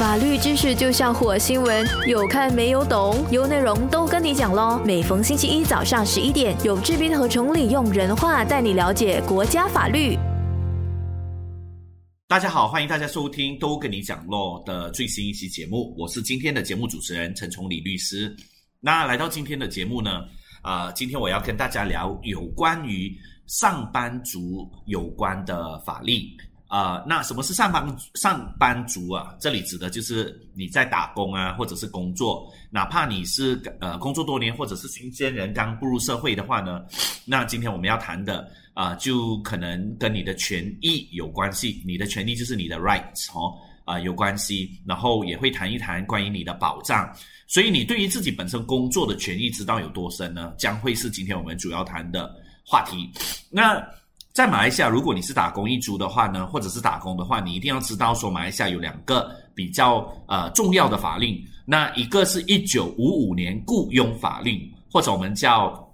法律知识就像火星文，有看没有懂？有内容都跟你讲喽。每逢星期一早上十一点，有志斌和崇礼用人话带你了解国家法律。大家好，欢迎大家收听都跟你讲咯的最新一期节目，我是今天的节目主持人陈崇礼律师。那来到今天的节目呢，啊，今天我要跟大家聊有关于上班族有关的法律。啊，那什么是上班上班族啊？这里指的就是你在打工啊，或者是工作，哪怕你是呃工作多年，或者是新鲜人刚步入社会的话呢，那今天我们要谈的啊，就可能跟你的权益有关系。你的权利就是你的 rights 哦，啊有关系。然后也会谈一谈关于你的保障。所以你对于自己本身工作的权益知道有多深呢？将会是今天我们主要谈的话题。那。在马来西亚，如果你是打工一族的话呢，或者是打工的话，你一定要知道说，马来西亚有两个比较呃重要的法令。那一个是一九五五年雇佣法令，或者我们叫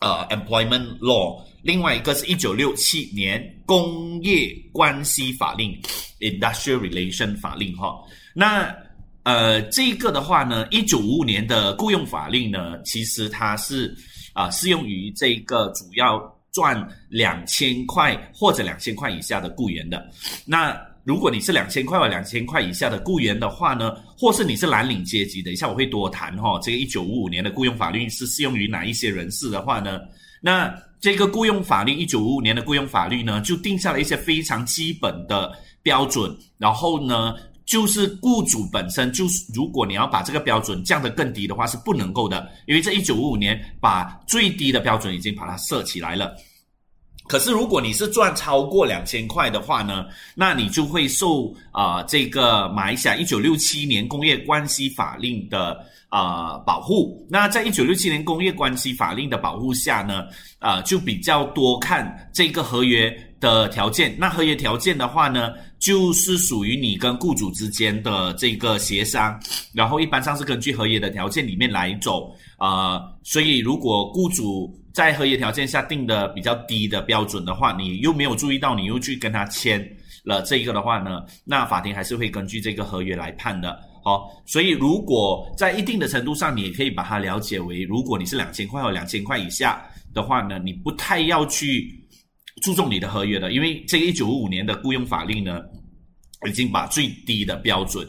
呃 employment law；另外一个是一九六七年工业关系法令 （industrial relation 法令）哈。那呃这个的话呢，一九五五年的雇佣法令呢，其实它是啊适用于这个主要。赚两千块或者两千块以下的雇员的，那如果你是两千块或两千块以下的雇员的话呢，或是你是蓝领阶级，等一下我会多谈哈。这个一九五五年的雇佣法律是适用于哪一些人士的话呢？那这个雇佣法律一九五五年的雇佣法律呢，就定下了一些非常基本的标准，然后呢，就是雇主本身就是如果你要把这个标准降得更低的话是不能够的，因为这一九五五年把最低的标准已经把它设起来了。可是，如果你是赚超过两千块的话呢，那你就会受啊这个马来西亚一九六七年工业关系法令的啊保护。那在一九六七年工业关系法令的保护下呢，啊就比较多看这个合约的条件。那合约条件的话呢，就是属于你跟雇主之间的这个协商，然后一般上是根据合约的条件里面来走啊。所以，如果雇主在合约条件下定的比较低的标准的话，你又没有注意到，你又去跟他签了这个的话呢，那法庭还是会根据这个合约来判的。好，所以如果在一定的程度上，你也可以把它了解为，如果你是两千块或两千块以下的话呢，你不太要去注重你的合约的，因为这个一九五五年的雇佣法令呢，已经把最低的标准。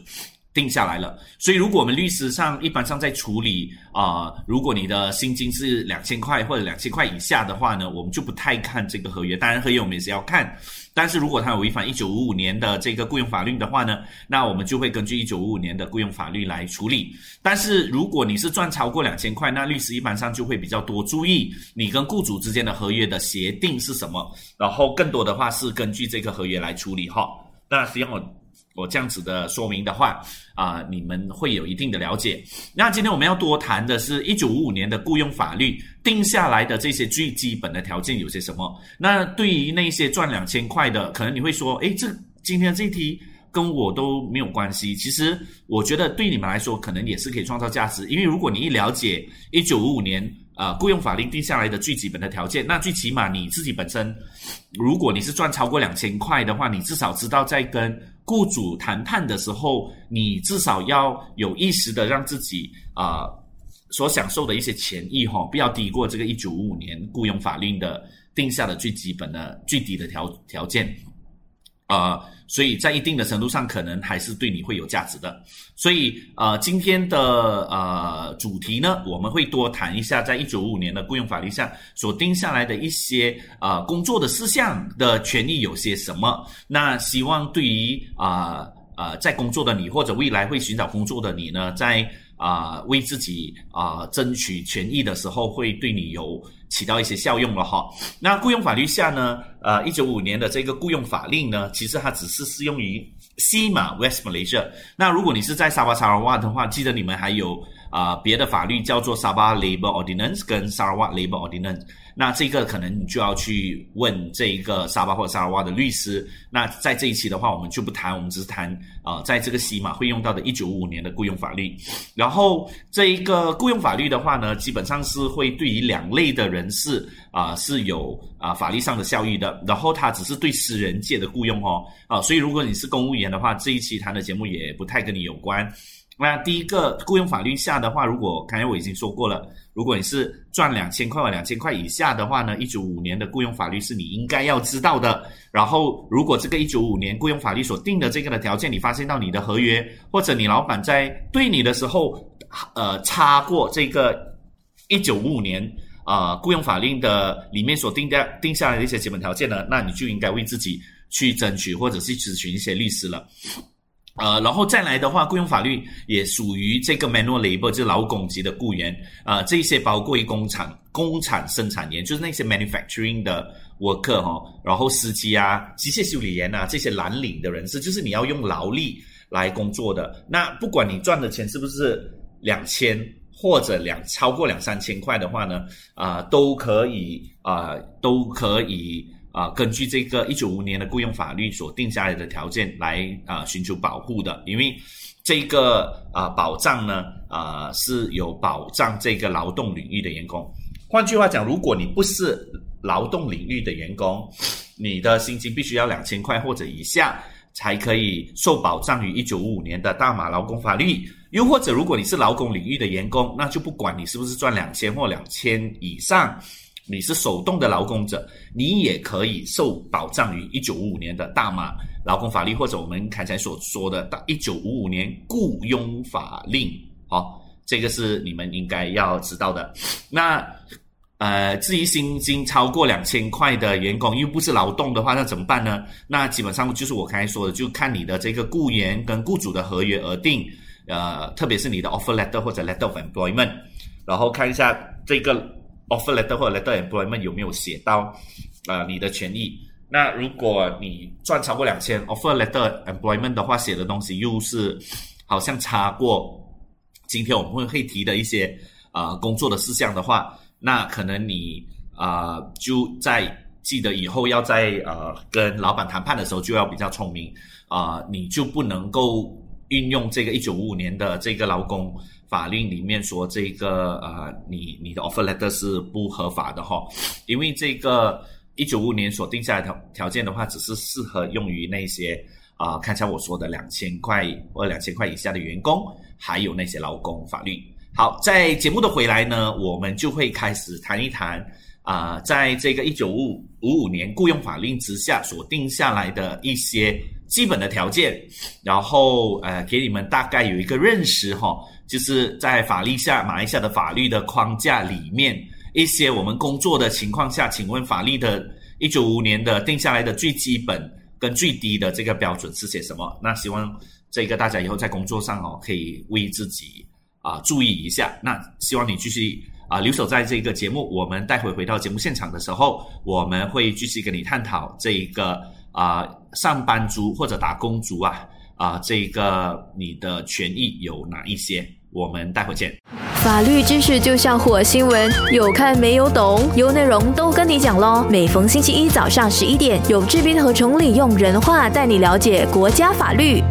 定下来了，所以如果我们律师上一般上在处理啊，如果你的薪金是两千块或者两千块以下的话呢，我们就不太看这个合约。当然合约我们也是要看，但是如果他有违反一九五五年的这个雇佣法律的话呢，那我们就会根据一九五五年的雇佣法律来处理。但是如果你是赚超过两千块，那律师一般上就会比较多注意你跟雇主之间的合约的协定是什么，然后更多的话是根据这个合约来处理哈。那实际上我。我这样子的说明的话，啊，你们会有一定的了解。那今天我们要多谈的是一九五五年的雇佣法律定下来的这些最基本的条件有些什么？那对于那些赚两千块的，可能你会说，诶，这今天这题跟我都没有关系。其实我觉得对你们来说，可能也是可以创造价值，因为如果你一了解一九五五年。啊，雇佣法令定下来的最基本的条件，那最起码你自己本身，如果你是赚超过两千块的话，你至少知道在跟雇主谈判的时候，你至少要有意识的让自己啊所享受的一些权益哈，不要低过这个一九五五年雇佣法令的定下的最基本的最低的条条件。啊，所以在一定的程度上，可能还是对你会有价值的。所以，呃，今天的呃主题呢，我们会多谈一下，在一九五五年的雇佣法律下所定下来的一些呃工作的事项的权利有些什么。那希望对于啊呃在工作的你，或者未来会寻找工作的你呢，在啊为自己啊争取权益的时候，会对你有。起到一些效用了哈。那雇佣法律下呢，呃，一九五年的这个雇佣法令呢，其实它只是适用于西马 West Malaysia。那如果你是在沙巴沙拉瓦的话，记得你们还有啊别的法律叫做沙巴 Labor Ordinance 跟沙拉瓦 Labor Ordinance。那这个可能你就要去问这一个沙巴或者沙拉瓦的律师。那在这一期的话，我们就不谈，我们只是谈啊，在这个西马会用到的一九五五年的雇佣法律。然然后这一个雇佣法律的话呢，基本上是会对于两类的人士啊是有啊法律上的效益的。然后它只是对私人界的雇佣哦啊，所以如果你是公务员的话，这一期谈的节目也不太跟你有关。那第一个雇佣法律下的话，如果刚才我已经说过了，如果你是赚两千块或两千块以下的话呢，一九五年的雇佣法律是你应该要知道的。然后，如果这个一九五年雇佣法律所定的这个的条件，你发现到你的合约或者你老板在对你的时候，呃，差过这个一九五五年啊雇佣法令的里面所定的定下来的一些基本条件呢，那你就应该为自己去争取或者是咨询一些律师了。呃，然后再来的话，雇佣法律也属于这个 manual labor，就是劳工级的雇员啊，这些包括工厂、工厂生产员，就是那些 manufacturing 的 worker 哈，然后司机啊、机械修理员啊，这些蓝领的人士，就是你要用劳力来工作的。那不管你赚的钱是不是两千或者两超过两三千块的话呢，啊，都可以啊，都可以。啊，根据这个一九五年的雇佣法律所定下来的条件来啊寻求保护的，因为这个啊保障呢啊是有保障这个劳动领域的员工。换句话讲，如果你不是劳动领域的员工，你的薪金必须要两千块或者以下才可以受保障于一九五五年的大马劳工法律。又或者，如果你是劳工领域的员工，那就不管你是不是赚两千或两千以上。你是手动的劳工者，你也可以受保障于一九五五年的大马劳工法律，或者我们刚才所说的一九五五年雇佣法令。好，这个是你们应该要知道的。那呃，至于薪金超过两千块的员工，又不是劳动的话，那怎么办呢？那基本上就是我刚才说的，就看你的这个雇员跟雇主的合约而定。呃，特别是你的 offer letter 或者 letter of employment，然后看一下这个。Offer letter 或者 letter employment 有没有写到呃你的权益？那如果你赚超过两千，offer letter employment 的话写的东西又是好像差过今天我们会会提的一些呃工作的事项的话，那可能你啊就在记得以后要在呃跟老板谈判的时候就要比较聪明啊，你就不能够运用这个一九五五年的这个劳工。法令里面说这个呃，你你的 offer letter 是不合法的哈，因为这个一九五年所定下来条条件的话，只是适合用于那些啊，看下我说的两千块或两千块以下的员工，还有那些劳工法律。好，在节目的回来呢，我们就会开始谈一谈啊，在这个一九五五五年雇佣法令之下所定下来的一些基本的条件，然后呃，给你们大概有一个认识哈。就是在法律下，马来西亚的法律的框架里面，一些我们工作的情况下，请问法律的一九五年的定下来的最基本跟最低的这个标准是些什么？那希望这个大家以后在工作上哦，可以为自己啊注意一下。那希望你继续啊留守在这个节目，我们待会回到节目现场的时候，我们会继续跟你探讨这一个啊上班族或者打工族啊啊这个你的权益有哪一些？我们待会见。法律知识就像火星文，有看没有懂，有内容都跟你讲喽。每逢星期一早上十一点，有志斌和崇礼用人话带你了解国家法律。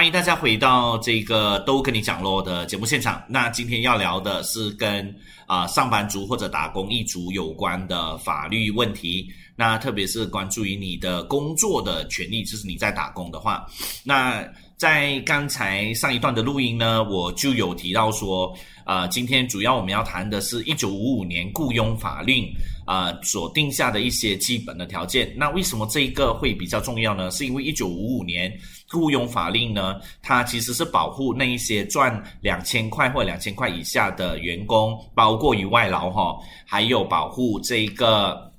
欢迎大家回到这个都跟你讲咯的节目现场。那今天要聊的是跟啊上班族或者打工一族有关的法律问题。那特别是关注于你的工作的权利，就是你在打工的话，那。在刚才上一段的录音呢，我就有提到说，呃，今天主要我们要谈的是一九五五年雇佣法令啊所定下的一些基本的条件。那为什么这一个会比较重要呢？是因为一九五五年雇佣法令呢，它其实是保护那一些赚两千块或两千块以下的员工，包括于外劳哈，还有保护这一个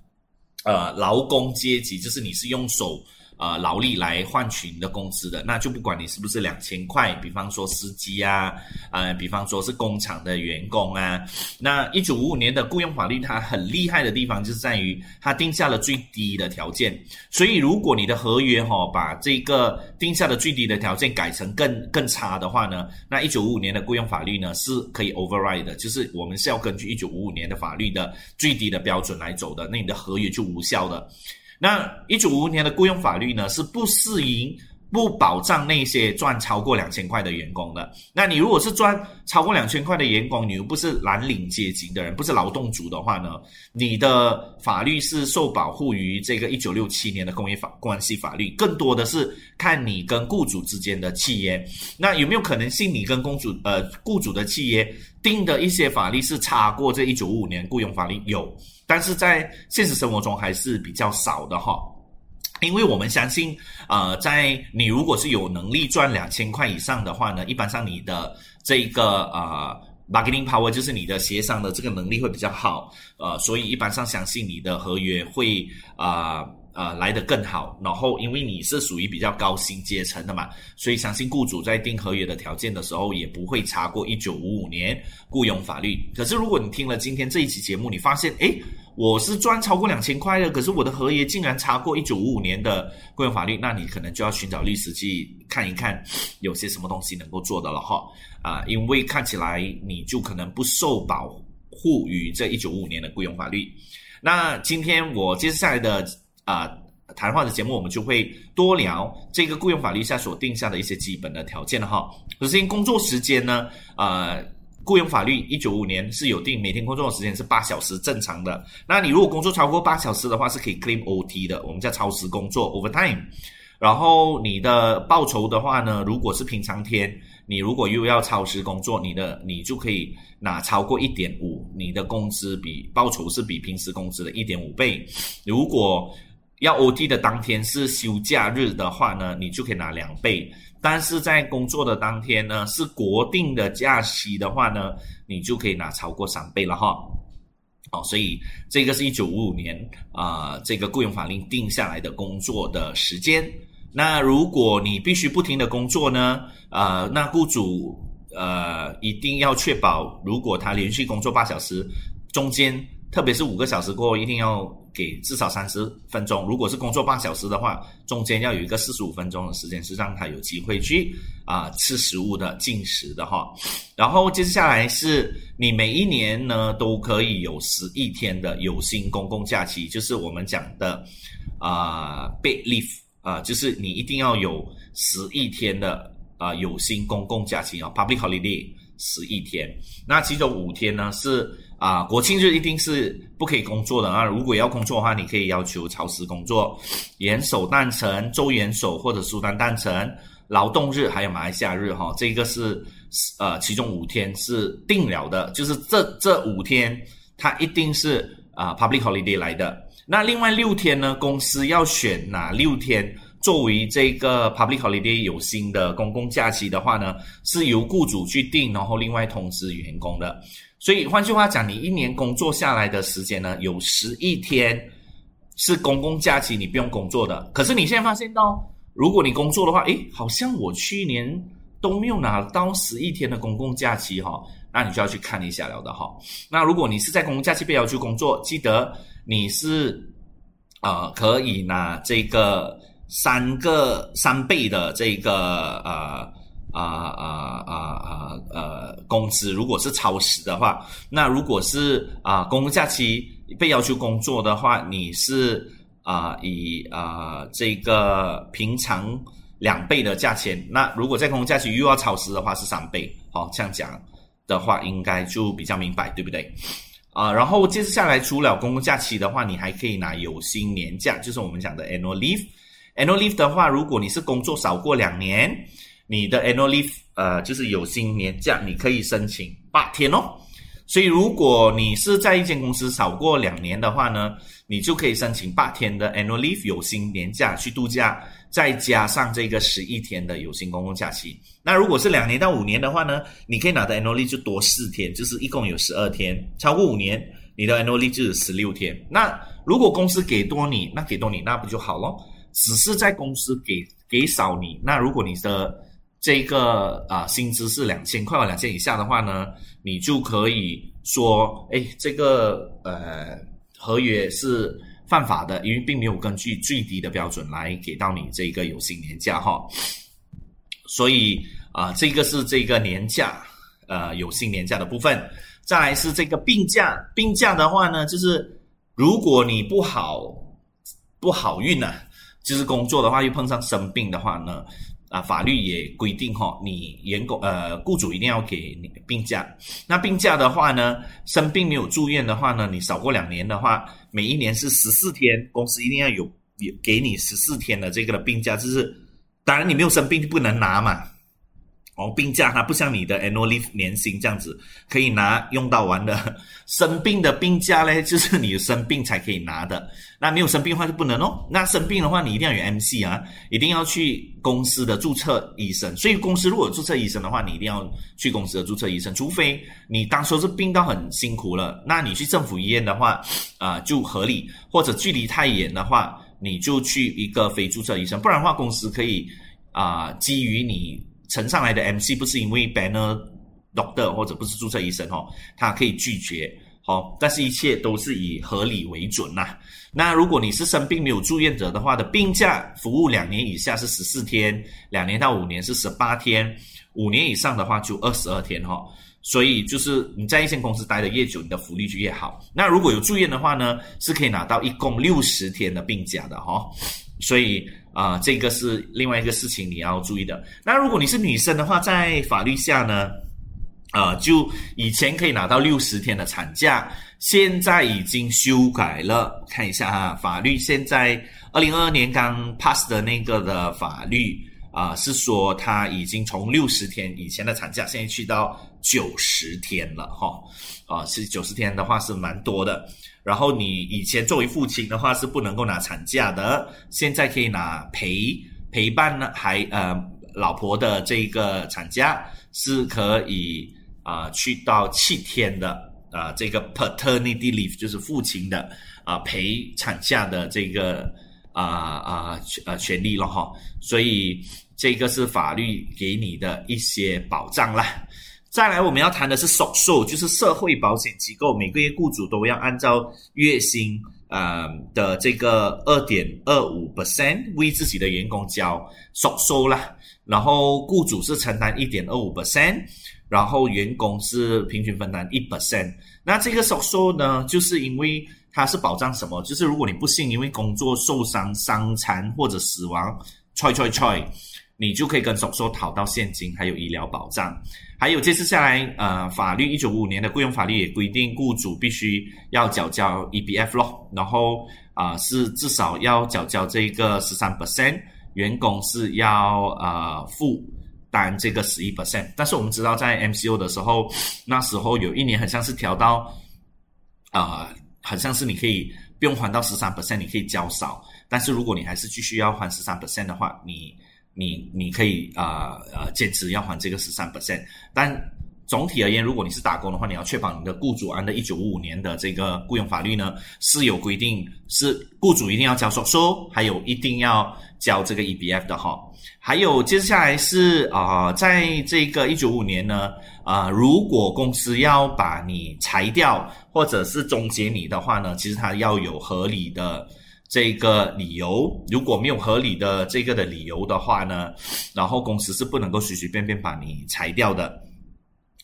呃劳工阶级，就是你是用手。呃，劳力来换取你的工资的，那就不管你是不是两千块，比方说司机啊，呃，比方说是工厂的员工啊，那一九五五年的雇佣法律它很厉害的地方就是在于它定下了最低的条件，所以如果你的合约哈把这个定下的最低的条件改成更更差的话呢，那一九五五年的雇佣法律呢是可以 override 的，就是我们是要根据一九五五年的法律的最低的标准来走的，那你的合约就无效的。那一九五五年的雇佣法律呢，是不适应不保障那些赚超过两千块的员工的。那你如果是赚超过两千块的员工，你又不是蓝领阶级的人，不是劳动族的话呢，你的法律是受保护于这个一九六七年的工业法关系法律，更多的是看你跟雇主之间的契约。那有没有可能性你跟公主呃雇主的契约定的一些法律是差过这一九五五年雇佣法律？有，但是在现实生活中还是比较少的哈。因为我们相信，呃，在你如果是有能力赚两千块以上的话呢，一般上你的这个呃 bargaining power 就是你的协商的这个能力会比较好，呃，所以一般上相信你的合约会啊。呃，来得更好。然后，因为你是属于比较高薪阶层的嘛，所以相信雇主在定合约的条件的时候，也不会查过一九五五年雇佣法律。可是，如果你听了今天这一期节目，你发现，诶，我是赚超过两千块的，可是我的合约竟然查过一九五五年的雇佣法律，那你可能就要寻找律师去看一看，有些什么东西能够做的了哈。啊，因为看起来你就可能不受保护于这一九五五年的雇佣法律。那今天我接下来的。啊，谈话的节目我们就会多聊这个雇佣法律下所定下的一些基本的条件哈。首先，工作时间呢，呃，雇佣法律一九五年是有定每天工作的时间是八小时正常的。那你如果工作超过八小时的话，是可以 claim OT 的，我们叫超时工作 overtime。然后你的报酬的话呢，如果是平常天，你如果又要超时工作，你的你就可以拿超过一点五，你的工资比报酬是比平时工资的一点五倍。如果要 OT 的当天是休假日的话呢，你就可以拿两倍；但是在工作的当天呢，是国定的假期的话呢，你就可以拿超过三倍了哈。哦，所以这个是一九五五年啊，这个雇佣法令定下来的工作的时间。那如果你必须不停的工作呢，呃，那雇主呃一定要确保，如果他连续工作八小时，中间。特别是五个小时过后，一定要给至少三十分钟。如果是工作半小时的话，中间要有一个四十五分钟的时间，是让他有机会去啊吃食物的进食的哈。然后接下来是你每一年呢都可以有十一天的有薪公共假期，就是我们讲的啊 big leave 啊，就是你一定要有十一天的啊有薪公共假期啊 public holiday 十一天。那其中五天呢是。啊，国庆日一定是不可以工作的啊！如果要工作的话，你可以要求超时工作。元首诞辰、周元首或者苏丹诞辰、劳动日还有马来西亚日哈，这个是呃其中五天是定了的，就是这这五天它一定是啊 public holiday 来的。那另外六天呢，公司要选哪六天作为这个 public holiday 有薪的公共假期的话呢，是由雇主去定，然后另外通知员工的。所以换句话讲，你一年工作下来的时间呢，有十一天是公共假期，你不用工作的。可是你现在发现到，如果你工作的话，诶，好像我去年都没有拿到十一天的公共假期哈，那你就要去看一下了的哈。那如果你是在公共假期被要求工作，记得你是呃可以拿这个三个三倍的这个呃。啊啊啊啊呃，工资如果是超时的话，那如果是啊公共假期被要求工作的话，你是啊以啊这个平常两倍的价钱。那如果在公共假期又要超时的话，是三倍。好，这样讲的话，应该就比较明白，对不对？啊，然后接下来，除了公共假期的话，你还可以拿有薪年假，就是我们讲的 annual leave。Annual leave 的话，如果你是工作少过两年。你的 annual leave，呃，就是有薪年假，你可以申请八天哦。所以，如果你是在一间公司少过两年的话呢，你就可以申请八天的 annual leave 有薪年假去度假，再加上这个十一天的有薪公共假期。那如果是两年到五年的话呢，你可以拿的 annual leave 就多四天，就是一共有十二天。超过五年，你的 annual leave 就是十六天。那如果公司给多你，那给多你，那不就好咯？只是在公司给给少你，那如果你的这个啊，薪资是两千块或两千以下的话呢，你就可以说，哎，这个呃合约是犯法的，因为并没有根据最低的标准来给到你这个有薪年假哈。所以啊，这个是这个年假，呃，有薪年假的部分。再来是这个病假，病假的话呢，就是如果你不好不好运呢。就是工作的话又碰上生病的话呢，啊，法律也规定哈，你员工呃雇主一定要给你病假。那病假的话呢，生病没有住院的话呢，你少过两年的话，每一年是十四天，公司一定要有有给你十四天的这个的病假，就是当然你没有生病就不能拿嘛。哦，病假它不像你的 annual leave 年薪这样子可以拿用到完的，生病的病假嘞，就是你生病才可以拿的。那没有生病的话就不能哦。那生病的话，你一定要有 MC 啊，一定要去公司的注册医生。所以公司如果注册医生的话，你一定要去公司的注册医生。除非你当初是病到很辛苦了，那你去政府医院的话啊就合理，或者距离太远的话，你就去一个非注册医生。不然的话，公司可以啊基于你。呈上来的 MC 不是因为 banner doctor 或者不是注册医生哦，他可以拒绝，好，但是一切都是以合理为准呐。那如果你是生病没有住院者的话的病假服务两年以下是十四天，两年到五年是十八天，五年以上的话就二十二天哈。所以就是你在一线公司待的越久，你的福利就越好。那如果有住院的话呢，是可以拿到一共六十天的病假的哈。所以啊，这个是另外一个事情你要注意的。那如果你是女生的话，在法律下呢，啊，就以前可以拿到六十天的产假，现在已经修改了。看一下哈，法律现在二零二二年刚 pass 的那个的法律啊，是说他已经从六十天以前的产假，现在去到九十天了哈。啊，是九十天的话是蛮多的。然后你以前作为父亲的话是不能够拿产假的，现在可以拿陪陪伴呢，还呃老婆的这个产假是可以啊去到七天的啊这个 paternity leave 就是父亲的啊陪产假的这个啊啊呃权利了哈，所以这个是法律给你的一些保障啦。再来，我们要谈的是 s o c i 就是社会保险机构，每个月雇主都要按照月薪呃的这个二点二五 percent 为自己的员工交 s o c i 啦，然后雇主是承担一点二五 percent，然后员工是平均分担一 percent。那这个 s o c i 呢，就是因为它是保障什么？就是如果你不幸因为工作受伤、伤残或者死亡，choy choy choy，你就可以跟 s o c i 讨到现金，还有医疗保障。还有，接次下来，呃，法律一九五五年的雇佣法律也规定，雇主必须要缴交 EBF 咯，然后啊，是至少要缴交这个十三 percent，员工是要呃负担这个十一 percent。但是我们知道，在 MCO 的时候，那时候有一年很像是调到啊，很像是你可以不用还到十三 percent，你可以交少，但是如果你还是继续要还十三 percent 的话，你。你你可以啊呃坚持要还这个十三 percent，但总体而言，如果你是打工的话，你要确保你的雇主按照一九五五年的这个雇佣法律呢是有规定，是雇主一定要交收收，还有一定要交这个 EBF 的哈。还有接下来是啊，在这个一九五年呢啊，如果公司要把你裁掉或者是终结你的话呢，其实它要有合理的。这个理由如果没有合理的这个的理由的话呢，然后公司是不能够随随便便把你裁掉的。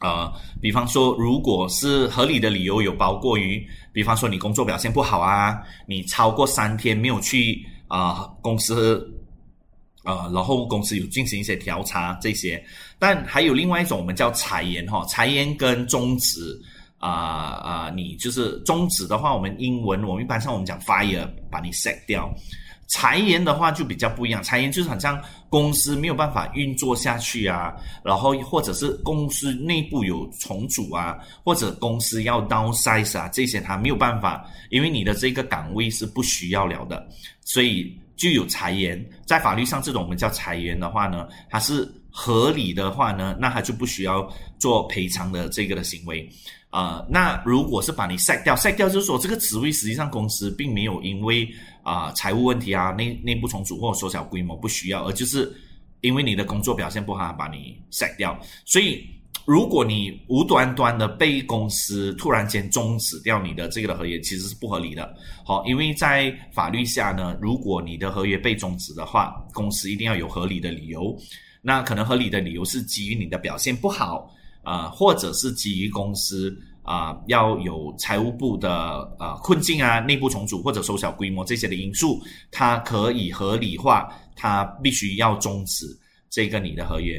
呃，比方说，如果是合理的理由有包括于，比方说你工作表现不好啊，你超过三天没有去啊公司，呃，然后公司有进行一些调查这些，但还有另外一种我们叫裁员哈，裁员跟终止。啊啊，你就是终止的话，我们英文我们一般上我们讲 fire，把你 set 掉。裁员的话就比较不一样，裁员就是好像公司没有办法运作下去啊，然后或者是公司内部有重组啊，或者公司要 downsize 啊，这些他没有办法，因为你的这个岗位是不需要了的，所以就有裁员。在法律上，这种我们叫裁员的话呢，它是合理的话呢，那他就不需要做赔偿的这个的行为。啊，那如果是把你 s 掉 s 掉就是说这个职位实际上公司并没有因为啊财务问题啊内内部重组或缩小规模不需要，而就是因为你的工作表现不好把你 s 掉。所以如果你无端端的被公司突然间终止掉你的这个的合约，其实是不合理的。好，因为在法律下呢，如果你的合约被终止的话，公司一定要有合理的理由。那可能合理的理由是基于你的表现不好。啊，或者是基于公司啊要有财务部的呃困境啊、内部重组或者缩小规模这些的因素，它可以合理化，它必须要终止这个你的合约。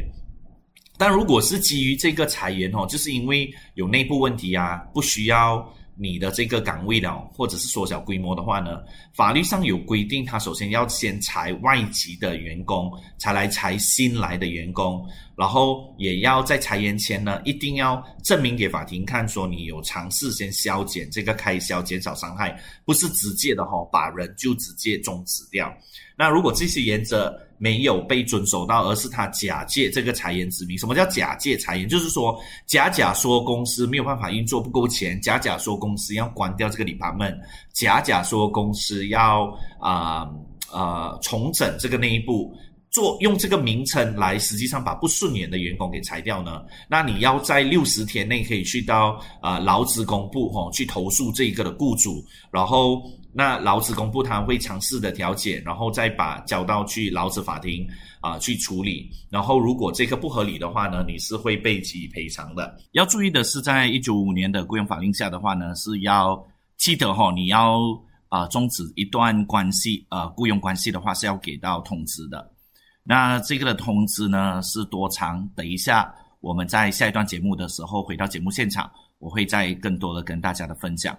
但如果是基于这个裁员哦，就是因为有内部问题啊，不需要你的这个岗位了，或者是缩小规模的话呢，法律上有规定，他首先要先裁外籍的员工，才来裁新来的员工，然后也要在裁员前呢，一定要证明给法庭看，说你有尝试先削减这个开销，减少伤害，不是直接的哈，把人就直接终止掉。那如果这些原则，没有被遵守到，而是他假借这个裁员之名。什么叫假借裁员？就是说假假说公司没有办法运作不够钱，假假说公司要关掉这个礼拜们，假假说公司要啊呃重整这个内部，做用这个名称来实际上把不顺眼的员工给裁掉呢？那你要在六十天内可以去到啊劳资公部哈去投诉这一个的雇主，然后。那劳资公布他会尝试的调解，然后再把交到去劳资法庭啊去处理。然后如果这个不合理的话呢，你是会被给予赔偿的。要注意的是，在一九五年的雇佣法令下的话呢，是要记得哈，你要啊终止一段关系呃雇佣关系的话是要给到通知的。那这个的通知呢是多长？等一下我们在下一段节目的时候回到节目现场，我会再更多的跟大家的分享。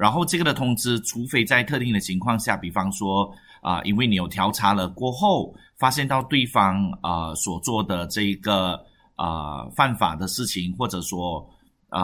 然后这个的通知，除非在特定的情况下，比方说啊，因为你有调查了过后，发现到对方啊所做的这个啊犯法的事情，或者说呃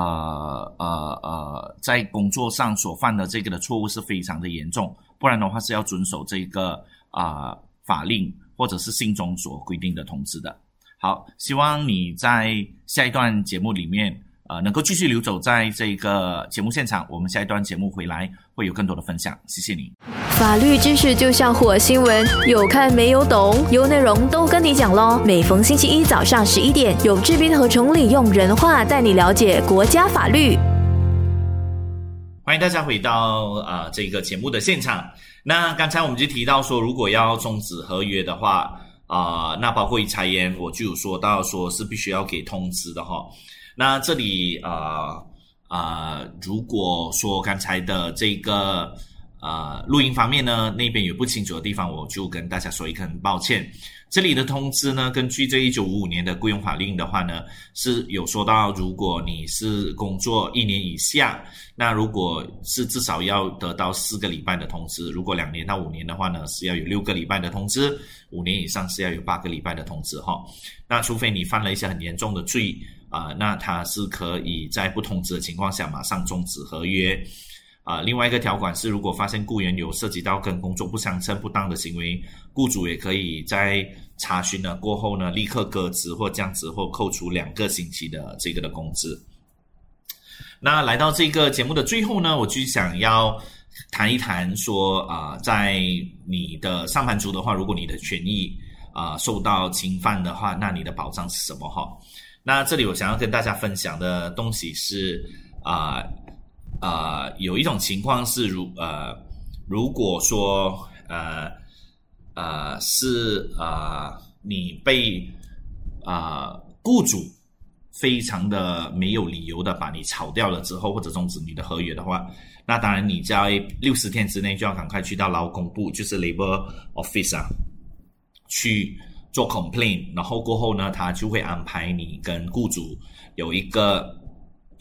呃呃在工作上所犯的这个的错误是非常的严重，不然的话是要遵守这个啊法令或者是信中所规定的通知的。好，希望你在下一段节目里面。呃，能够继续留走在这个节目现场，我们下一段节目回来会有更多的分享。谢谢你。法律知识就像火星文，有看没有懂，有内容都跟你讲喽。每逢星期一早上十一点，有志斌和崇礼用人话带你了解国家法律。欢迎大家回到啊这个节目的现场。那刚才我们就提到说，如果要终止合约的话，啊，那包括一裁员，我就有说到说是必须要给通知的哈。那这里啊啊，如果说刚才的这个呃录音方面呢，那边有不清楚的地方，我就跟大家说一个很抱歉。这里的通知呢，根据这一九五五年的雇佣法令的话呢，是有说到，如果你是工作一年以下，那如果是至少要得到四个礼拜的通知；如果两年到五年的话呢，是要有六个礼拜的通知；五年以上是要有八个礼拜的通知哈。那除非你犯了一些很严重的罪。啊，那他是可以在不通知的情况下马上终止合约。啊，另外一个条款是，如果发现雇员有涉及到跟工作不相称、不当的行为，雇主也可以在查询了过后呢，立刻革职或降职或扣除两个星期的这个的工资。那来到这个节目的最后呢，我就想要谈一谈说啊，在你的上班族的话，如果你的权益啊受到侵犯的话，那你的保障是什么？哈。那这里我想要跟大家分享的东西是啊啊，有一种情况是如呃，如果说呃呃是啊，你被啊雇主非常的没有理由的把你炒掉了之后，或者终止你的合约的话，那当然你在六十天之内就要赶快去到劳工部，就是 Labor Office 啊，去。做 complaint，然后过后呢，他就会安排你跟雇主有一个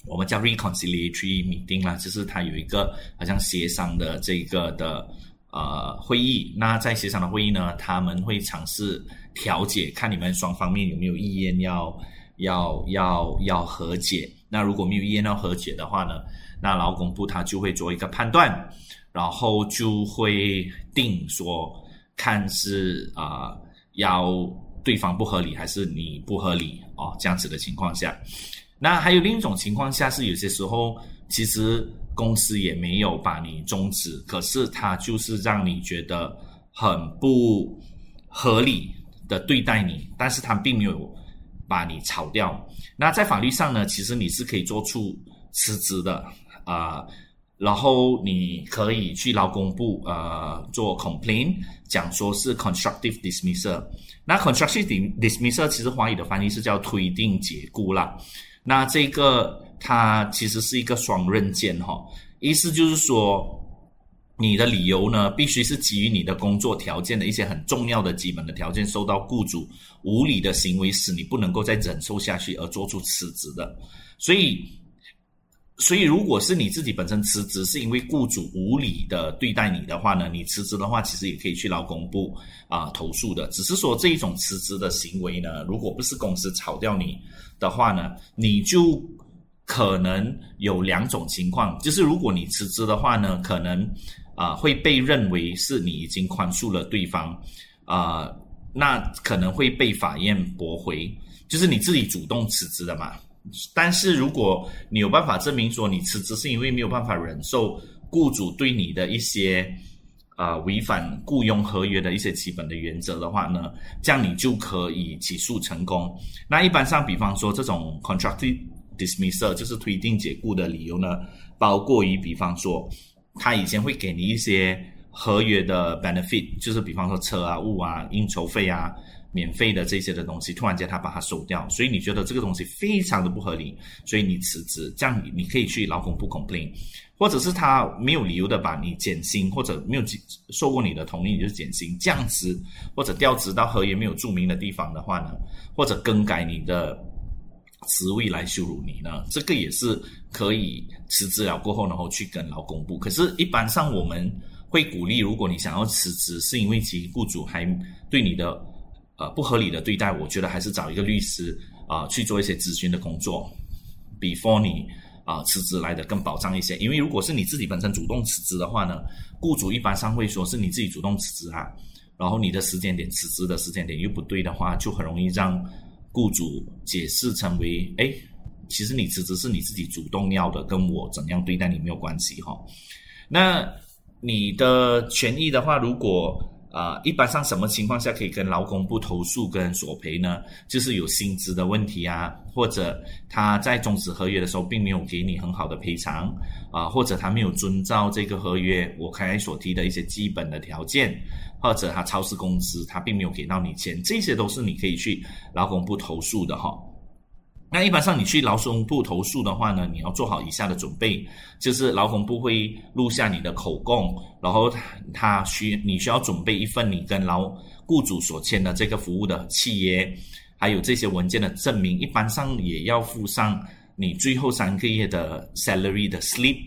我们叫 reconciliatory meeting 啦，就是它有一个好像协商的这个的呃会议。那在协商的会议呢，他们会尝试调解，看你们双方面有没有意愿要要要要和解。那如果没有意愿要和解的话呢，那劳工部他就会做一个判断，然后就会定说看是啊。要对方不合理还是你不合理哦？这样子的情况下，那还有另一种情况下是有些时候其实公司也没有把你终止，可是他就是让你觉得很不合理的对待你，但是他并没有把你炒掉。那在法律上呢，其实你是可以做出辞职的啊。然后你可以去劳工部呃做 complain，讲说是 constructive dismissal。那 constructive dismissal 其实华语的翻译是叫推定解雇啦。那这个它其实是一个双刃剑哈，意思就是说，你的理由呢，必须是基于你的工作条件的一些很重要的基本的条件受到雇主无理的行为使你不能够再忍受下去而做出辞职的，所以。所以，如果是你自己本身辞职是因为雇主无理的对待你的话呢，你辞职的话，其实也可以去劳工部啊投诉的。只是说这一种辞职的行为呢，如果不是公司炒掉你的话呢，你就可能有两种情况，就是如果你辞职的话呢，可能啊会被认为是你已经宽恕了对方啊，那可能会被法院驳回，就是你自己主动辞职的嘛。但是如果你有办法证明说你辞职是因为没有办法忍受雇主对你的一些啊违反雇佣合约的一些基本的原则的话呢，这样你就可以起诉成功。那一般上，比方说这种 contract dismissal 就是推定解雇的理由呢，包括于比方说他以前会给你一些合约的 benefit，就是比方说车啊、物啊、应酬费啊。免费的这些的东西，突然间他把它收掉，所以你觉得这个东西非常的不合理，所以你辞职，这样你可以去劳工部 complain，或者是他没有理由的把你减薪，或者没有受过你的同意你就减薪降职，或者调职到合约没有注明的地方的话呢，或者更改你的职位来羞辱你呢，这个也是可以辞职了过后然后去跟劳工部。可是，一般上我们会鼓励，如果你想要辞职，是因为其雇主还对你的。呃，不合理的对待，我觉得还是找一个律师啊去做一些咨询的工作，before 你啊辞职来的更保障一些。因为如果是你自己本身主动辞职的话呢，雇主一般上会说是你自己主动辞职啊，然后你的时间点辞职的时间点又不对的话，就很容易让雇主解释成为，哎，其实你辞职是你自己主动要的，跟我怎样对待你没有关系哈。那你的权益的话，如果啊，一般上什么情况下可以跟劳工部投诉跟索赔呢？就是有薪资的问题啊，或者他在终止合约的时候并没有给你很好的赔偿啊，或者他没有遵照这个合约我刚才所提的一些基本的条件，或者他超时工资他并没有给到你钱，这些都是你可以去劳工部投诉的哈。那一般上，你去劳工部投诉的话呢，你要做好以下的准备，就是劳工部会录下你的口供，然后他需你需要准备一份你跟劳雇主所签的这个服务的契约，还有这些文件的证明。一般上也要附上你最后三个月的 salary 的 slip，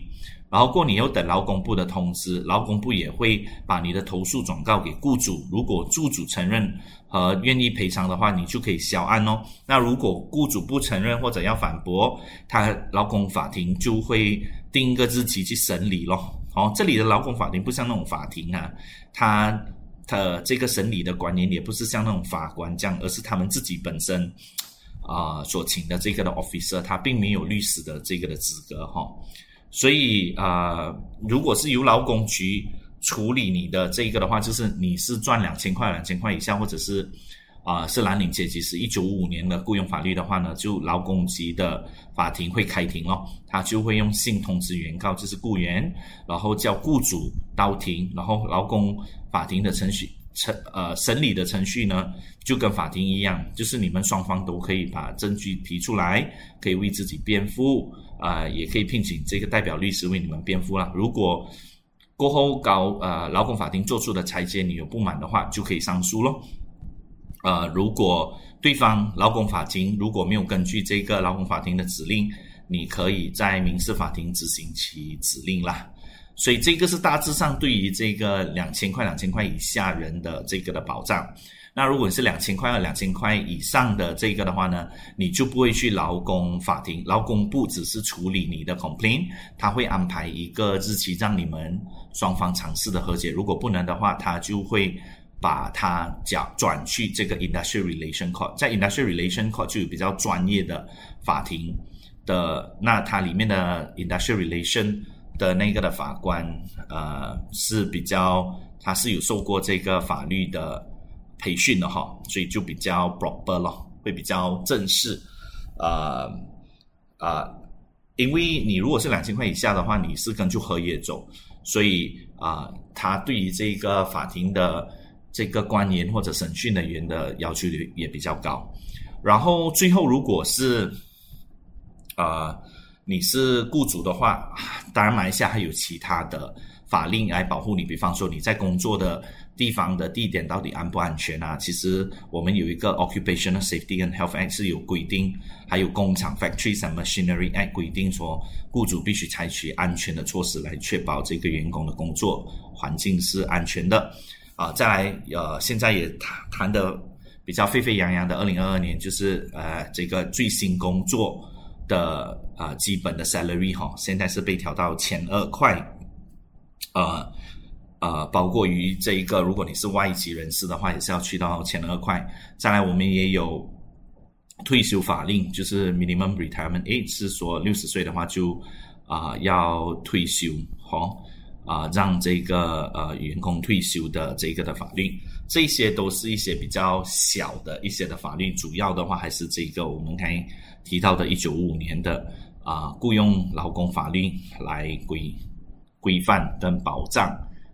然后过你又等劳工部的通知，劳工部也会把你的投诉转告给雇主，如果雇主承认。和愿意赔偿的话，你就可以销案哦。那如果雇主不承认或者要反驳，他劳工法庭就会定一个日期去审理咯。哦，这里的劳工法庭不像那种法庭啊，他他这个审理的官员也不是像那种法官这样，而是他们自己本身啊所请的这个的 officer，他并没有律师的这个的资格哈。所以啊，如果是由劳工局。处理你的这个的话，就是你是赚两千块、两千块以下，或者是啊是蓝领阶级，是一九五五年的雇佣法律的话呢，就劳工局的法庭会开庭哦，他就会用信通知原告，就是雇员，然后叫雇主到庭，然后劳工法庭的程序程呃审理的程序呢，就跟法庭一样，就是你们双方都可以把证据提出来，可以为自己辩护啊，也可以聘请这个代表律师为你们辩护了。如果过后，高呃劳工法庭做出的裁决，你有不满的话，就可以上诉咯。呃，如果对方劳工法庭如果没有根据这个劳工法庭的指令，你可以在民事法庭执行其指令啦。所以这个是大致上对于这个两千块、两千块以下人的这个的保障。那如果是两千块和两千块以上的这个的话呢，你就不会去劳工法庭，劳工部只是处理你的 complaint，他会安排一个日期让你们双方尝试的和解。如果不能的话，他就会把它转转去这个 industrial relation court，在 industrial relation court 就有比较专业的法庭的，那它里面的 industrial relation 的那个的法官，呃，是比较他是有受过这个法律的。培训的哈，所以就比较 proper 咯，会比较正式，呃呃，因为你如果是两千块以下的话，你是根据合约走，所以啊，他对于这个法庭的这个官员或者审讯人员的要求也比较高。然后最后，如果是啊，你是雇主的话，当然马来西亚还有其他的法令来保护你，比方说你在工作的地方的地点到底安不安全啊？其实我们有一个 Occupational Safety and Health Act 是有规定，还有工厂 Factories and Machinery Act 规定说，雇主必须采取安全的措施来确保这个员工的工作环境是安全的。啊，再来，呃，现在也谈谈的比较沸沸扬扬的，二零二二年就是呃这个最新工作。的啊，基本的 salary 哈，现在是被调到千二块，呃呃，包括于这一个，如果你是外籍人士的话，也是要去到千二块。再来，我们也有退休法令，就是 minimum retirement age，是说六十岁的话就啊要退休，哈啊，让这个呃员工退休的这个的法律，这些都是一些比较小的一些的法律，主要的话还是这个我们刚才。提到的一九五五年的啊雇佣劳工法律来规规范跟保障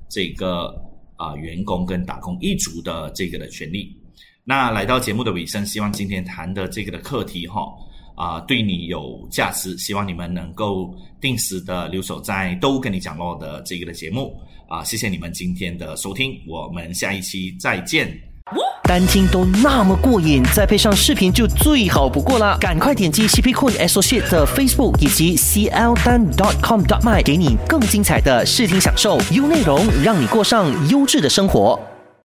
这个啊员工跟打工一族的这个的权利。那来到节目的尾声，希望今天谈的这个的课题哈啊对你有价值，希望你们能够定时的留守在都跟你讲过的这个的节目啊，谢谢你们今天的收听，我们下一期再见。单听都那么过瘾，再配上视频就最好不过啦。赶快点击 CP Cool Associate 的 Facebook 以及 CL Dan dot com dot my，给你更精彩的视听享受，优内容让你过上优质的生活。